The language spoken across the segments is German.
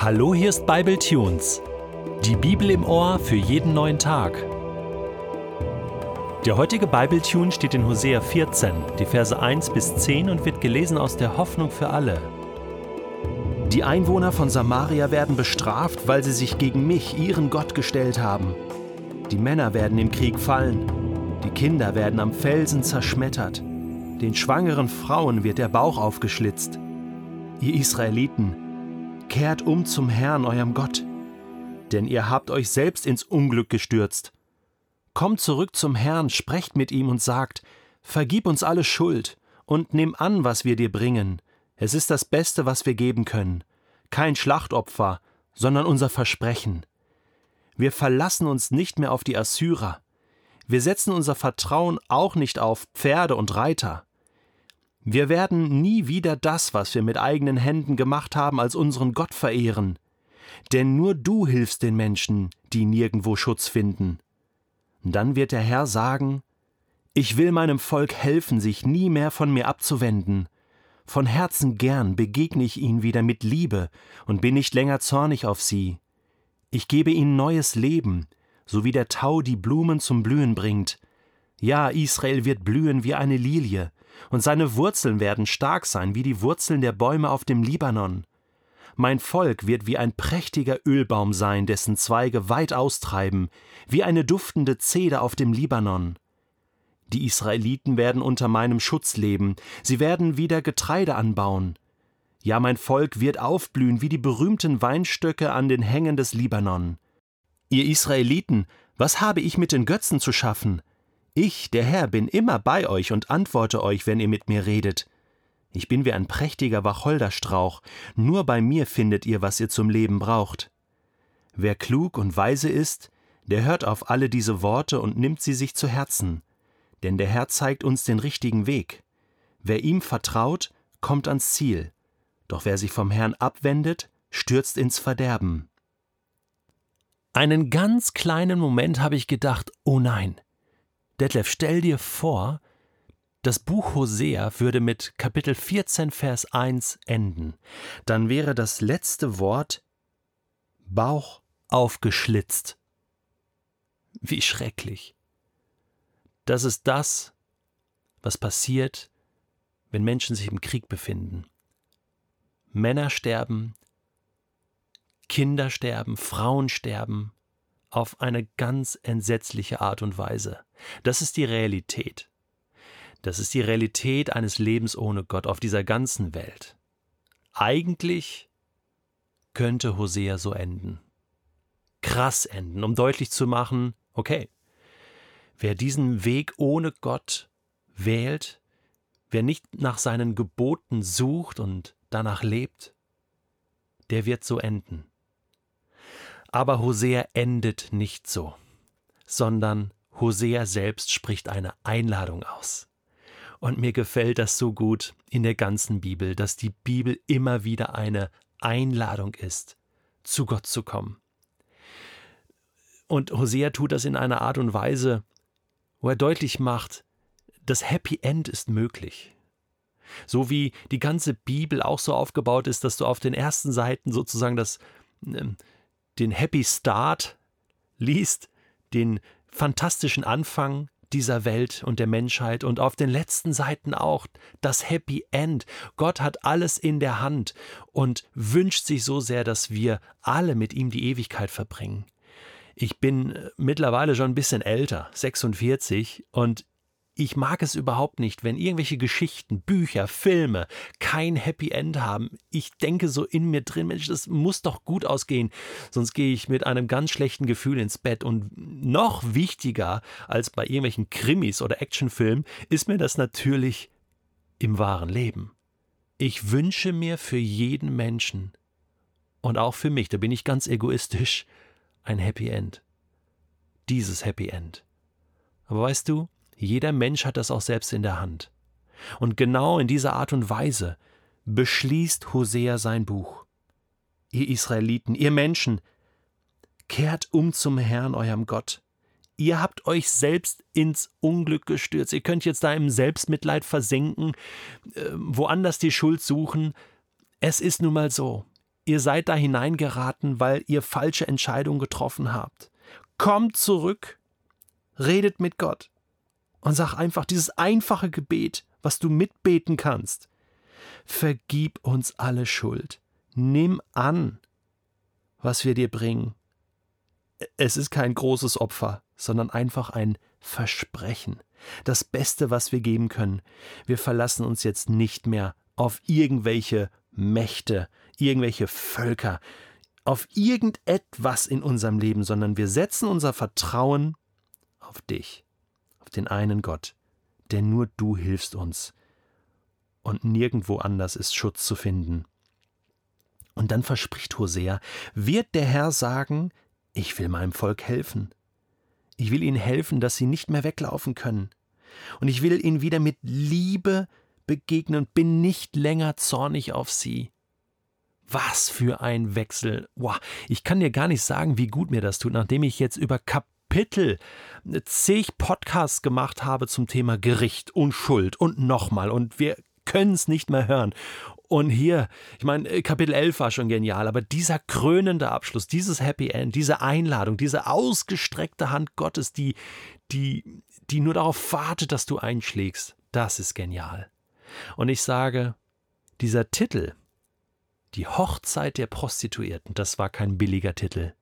Hallo, hier ist Bible Tunes. Die Bibel im Ohr für jeden neuen Tag. Der heutige Bible Tune steht in Hosea 14, die Verse 1 bis 10 und wird gelesen aus der Hoffnung für alle. Die Einwohner von Samaria werden bestraft, weil sie sich gegen mich, ihren Gott, gestellt haben. Die Männer werden im Krieg fallen, die Kinder werden am Felsen zerschmettert, den schwangeren Frauen wird der Bauch aufgeschlitzt. Ihr Israeliten, kehrt um zum Herrn, eurem Gott, denn ihr habt euch selbst ins Unglück gestürzt. Kommt zurück zum Herrn, sprecht mit ihm und sagt, Vergib uns alle Schuld und nimm an, was wir dir bringen. Es ist das Beste, was wir geben können. Kein Schlachtopfer, sondern unser Versprechen. Wir verlassen uns nicht mehr auf die Assyrer. Wir setzen unser Vertrauen auch nicht auf Pferde und Reiter. Wir werden nie wieder das, was wir mit eigenen Händen gemacht haben, als unseren Gott verehren. Denn nur du hilfst den Menschen, die nirgendwo Schutz finden. Dann wird der Herr sagen, ich will meinem Volk helfen, sich nie mehr von mir abzuwenden. Von Herzen gern begegne ich ihnen wieder mit Liebe und bin nicht länger zornig auf sie. Ich gebe ihnen neues Leben, so wie der Tau die Blumen zum Blühen bringt. Ja, Israel wird blühen wie eine Lilie, und seine Wurzeln werden stark sein wie die Wurzeln der Bäume auf dem Libanon. Mein Volk wird wie ein prächtiger Ölbaum sein, dessen Zweige weit austreiben, wie eine duftende Zeder auf dem Libanon. Die Israeliten werden unter meinem Schutz leben, sie werden wieder Getreide anbauen. Ja, mein Volk wird aufblühen wie die berühmten Weinstöcke an den Hängen des Libanon. Ihr Israeliten, was habe ich mit den Götzen zu schaffen? Ich, der Herr, bin immer bei euch und antworte euch, wenn ihr mit mir redet. Ich bin wie ein prächtiger Wacholderstrauch, nur bei mir findet ihr, was ihr zum Leben braucht. Wer klug und weise ist, der hört auf alle diese Worte und nimmt sie sich zu Herzen, denn der Herr zeigt uns den richtigen Weg. Wer ihm vertraut, kommt ans Ziel, doch wer sich vom Herrn abwendet, stürzt ins Verderben. Einen ganz kleinen Moment habe ich gedacht, oh nein, Detlef, stell dir vor, das Buch Hosea würde mit Kapitel 14, Vers 1 enden. Dann wäre das letzte Wort Bauch aufgeschlitzt. Wie schrecklich. Das ist das, was passiert, wenn Menschen sich im Krieg befinden. Männer sterben, Kinder sterben, Frauen sterben, auf eine ganz entsetzliche Art und Weise. Das ist die Realität. Das ist die Realität eines Lebens ohne Gott auf dieser ganzen Welt. Eigentlich könnte Hosea so enden. Krass enden, um deutlich zu machen, okay, wer diesen Weg ohne Gott wählt, wer nicht nach seinen Geboten sucht und danach lebt, der wird so enden. Aber Hosea endet nicht so, sondern Hosea selbst spricht eine Einladung aus. Und mir gefällt das so gut in der ganzen Bibel, dass die Bibel immer wieder eine Einladung ist, zu Gott zu kommen. Und Hosea tut das in einer Art und Weise, wo er deutlich macht, das Happy End ist möglich. So wie die ganze Bibel auch so aufgebaut ist, dass du auf den ersten Seiten sozusagen das ähm, den Happy Start liest, den fantastischen Anfang dieser Welt und der Menschheit und auf den letzten Seiten auch das Happy End. Gott hat alles in der Hand und wünscht sich so sehr, dass wir alle mit ihm die Ewigkeit verbringen. Ich bin mittlerweile schon ein bisschen älter, 46, und ich mag es überhaupt nicht, wenn irgendwelche Geschichten, Bücher, Filme kein Happy End haben. Ich denke so in mir drin, Mensch, das muss doch gut ausgehen, sonst gehe ich mit einem ganz schlechten Gefühl ins Bett. Und noch wichtiger als bei irgendwelchen Krimis oder Actionfilmen ist mir das natürlich im wahren Leben. Ich wünsche mir für jeden Menschen und auch für mich, da bin ich ganz egoistisch, ein Happy End. Dieses Happy End. Aber weißt du, jeder Mensch hat das auch selbst in der Hand. Und genau in dieser Art und Weise beschließt Hosea sein Buch. Ihr Israeliten, ihr Menschen, kehrt um zum Herrn, eurem Gott. Ihr habt euch selbst ins Unglück gestürzt. Ihr könnt jetzt da im Selbstmitleid versenken, äh, woanders die Schuld suchen. Es ist nun mal so. ihr seid da hineingeraten, weil ihr falsche Entscheidungen getroffen habt. Kommt zurück, redet mit Gott und sag einfach dieses einfache Gebet, was du mitbeten kannst. Vergib uns alle Schuld. Nimm an, was wir dir bringen. Es ist kein großes Opfer, sondern einfach ein Versprechen. Das Beste, was wir geben können. Wir verlassen uns jetzt nicht mehr auf irgendwelche Mächte, irgendwelche Völker, auf irgendetwas in unserem Leben, sondern wir setzen unser Vertrauen auf dich, den einen Gott, denn nur du hilfst uns. Und nirgendwo anders ist Schutz zu finden. Und dann verspricht Hosea, wird der Herr sagen, ich will meinem Volk helfen. Ich will ihnen helfen, dass sie nicht mehr weglaufen können. Und ich will ihnen wieder mit Liebe begegnen und bin nicht länger zornig auf sie. Was für ein Wechsel. Wow, ich kann dir gar nicht sagen, wie gut mir das tut, nachdem ich jetzt über Kapitel zig Podcasts gemacht habe zum Thema Gericht und Schuld und nochmal und wir können es nicht mehr hören. Und hier, ich meine, äh, Kapitel 11 war schon genial, aber dieser krönende Abschluss, dieses Happy End, diese Einladung, diese ausgestreckte Hand Gottes, die, die, die nur darauf wartet, dass du einschlägst, das ist genial. Und ich sage, dieser Titel, die Hochzeit der Prostituierten, das war kein billiger Titel,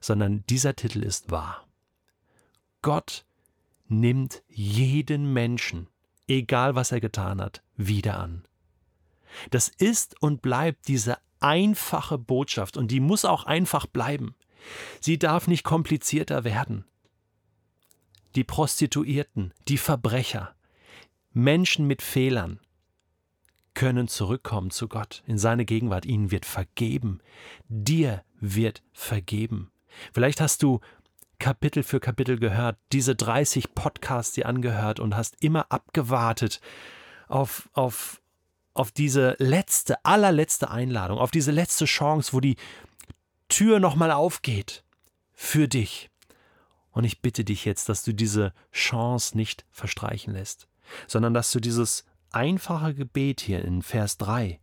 sondern dieser Titel ist wahr. Gott nimmt jeden Menschen, egal was er getan hat, wieder an. Das ist und bleibt diese einfache Botschaft und die muss auch einfach bleiben. Sie darf nicht komplizierter werden. Die Prostituierten, die Verbrecher, Menschen mit Fehlern können zurückkommen zu Gott, in seine Gegenwart. Ihnen wird vergeben. Dir wird vergeben. Vielleicht hast du Kapitel für Kapitel gehört, diese 30 Podcasts dir angehört und hast immer abgewartet auf, auf, auf diese letzte, allerletzte Einladung, auf diese letzte Chance, wo die Tür nochmal aufgeht für dich. Und ich bitte dich jetzt, dass du diese Chance nicht verstreichen lässt, sondern dass du dieses einfache Gebet hier in Vers 3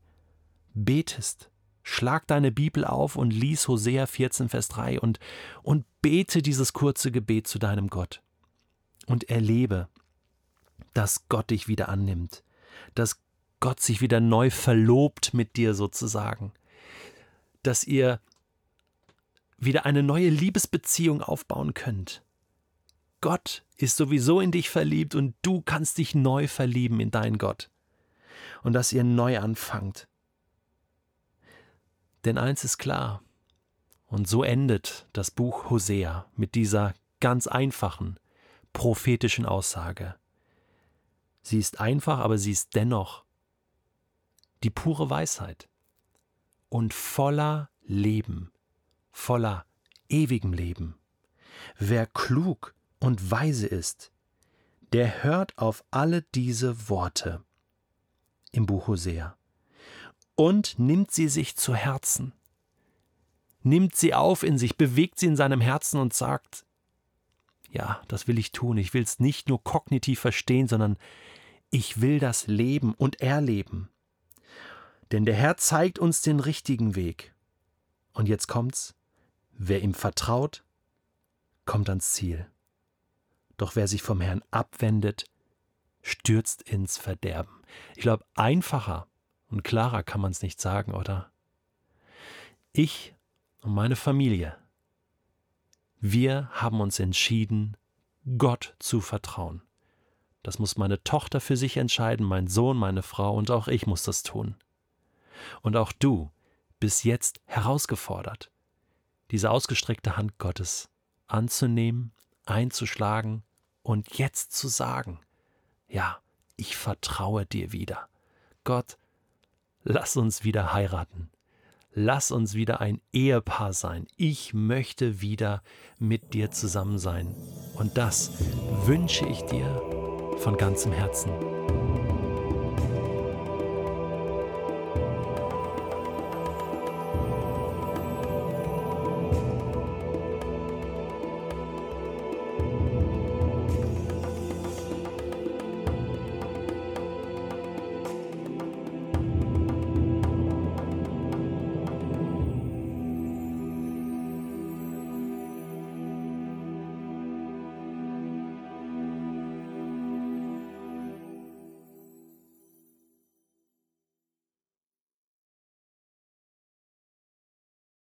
betest. Schlag deine Bibel auf und lies Hosea 14, Vers 3 und, und bete dieses kurze Gebet zu deinem Gott. Und erlebe, dass Gott dich wieder annimmt, dass Gott sich wieder neu verlobt mit dir sozusagen, dass ihr wieder eine neue Liebesbeziehung aufbauen könnt. Gott ist sowieso in dich verliebt und du kannst dich neu verlieben in deinen Gott. Und dass ihr neu anfangt. Denn eins ist klar, und so endet das Buch Hosea mit dieser ganz einfachen, prophetischen Aussage. Sie ist einfach, aber sie ist dennoch die pure Weisheit und voller Leben, voller ewigem Leben. Wer klug und weise ist, der hört auf alle diese Worte im Buch Hosea und nimmt sie sich zu Herzen, nimmt sie auf in sich, bewegt sie in seinem Herzen und sagt, ja, das will ich tun, ich will es nicht nur kognitiv verstehen, sondern ich will das leben und erleben. Denn der Herr zeigt uns den richtigen Weg. Und jetzt kommt's, wer ihm vertraut, kommt ans Ziel. Doch wer sich vom Herrn abwendet, stürzt ins Verderben. Ich glaube, einfacher und klarer kann man es nicht sagen, oder? Ich und meine Familie, wir haben uns entschieden, Gott zu vertrauen. Das muss meine Tochter für sich entscheiden, mein Sohn, meine Frau und auch ich muss das tun. Und auch du bist jetzt herausgefordert, diese ausgestreckte Hand Gottes anzunehmen, einzuschlagen und jetzt zu sagen, ja, ich vertraue dir wieder. Gott, lass uns wieder heiraten. Lass uns wieder ein Ehepaar sein. Ich möchte wieder mit dir zusammen sein. Und das wünsche ich dir von ganzem Herzen.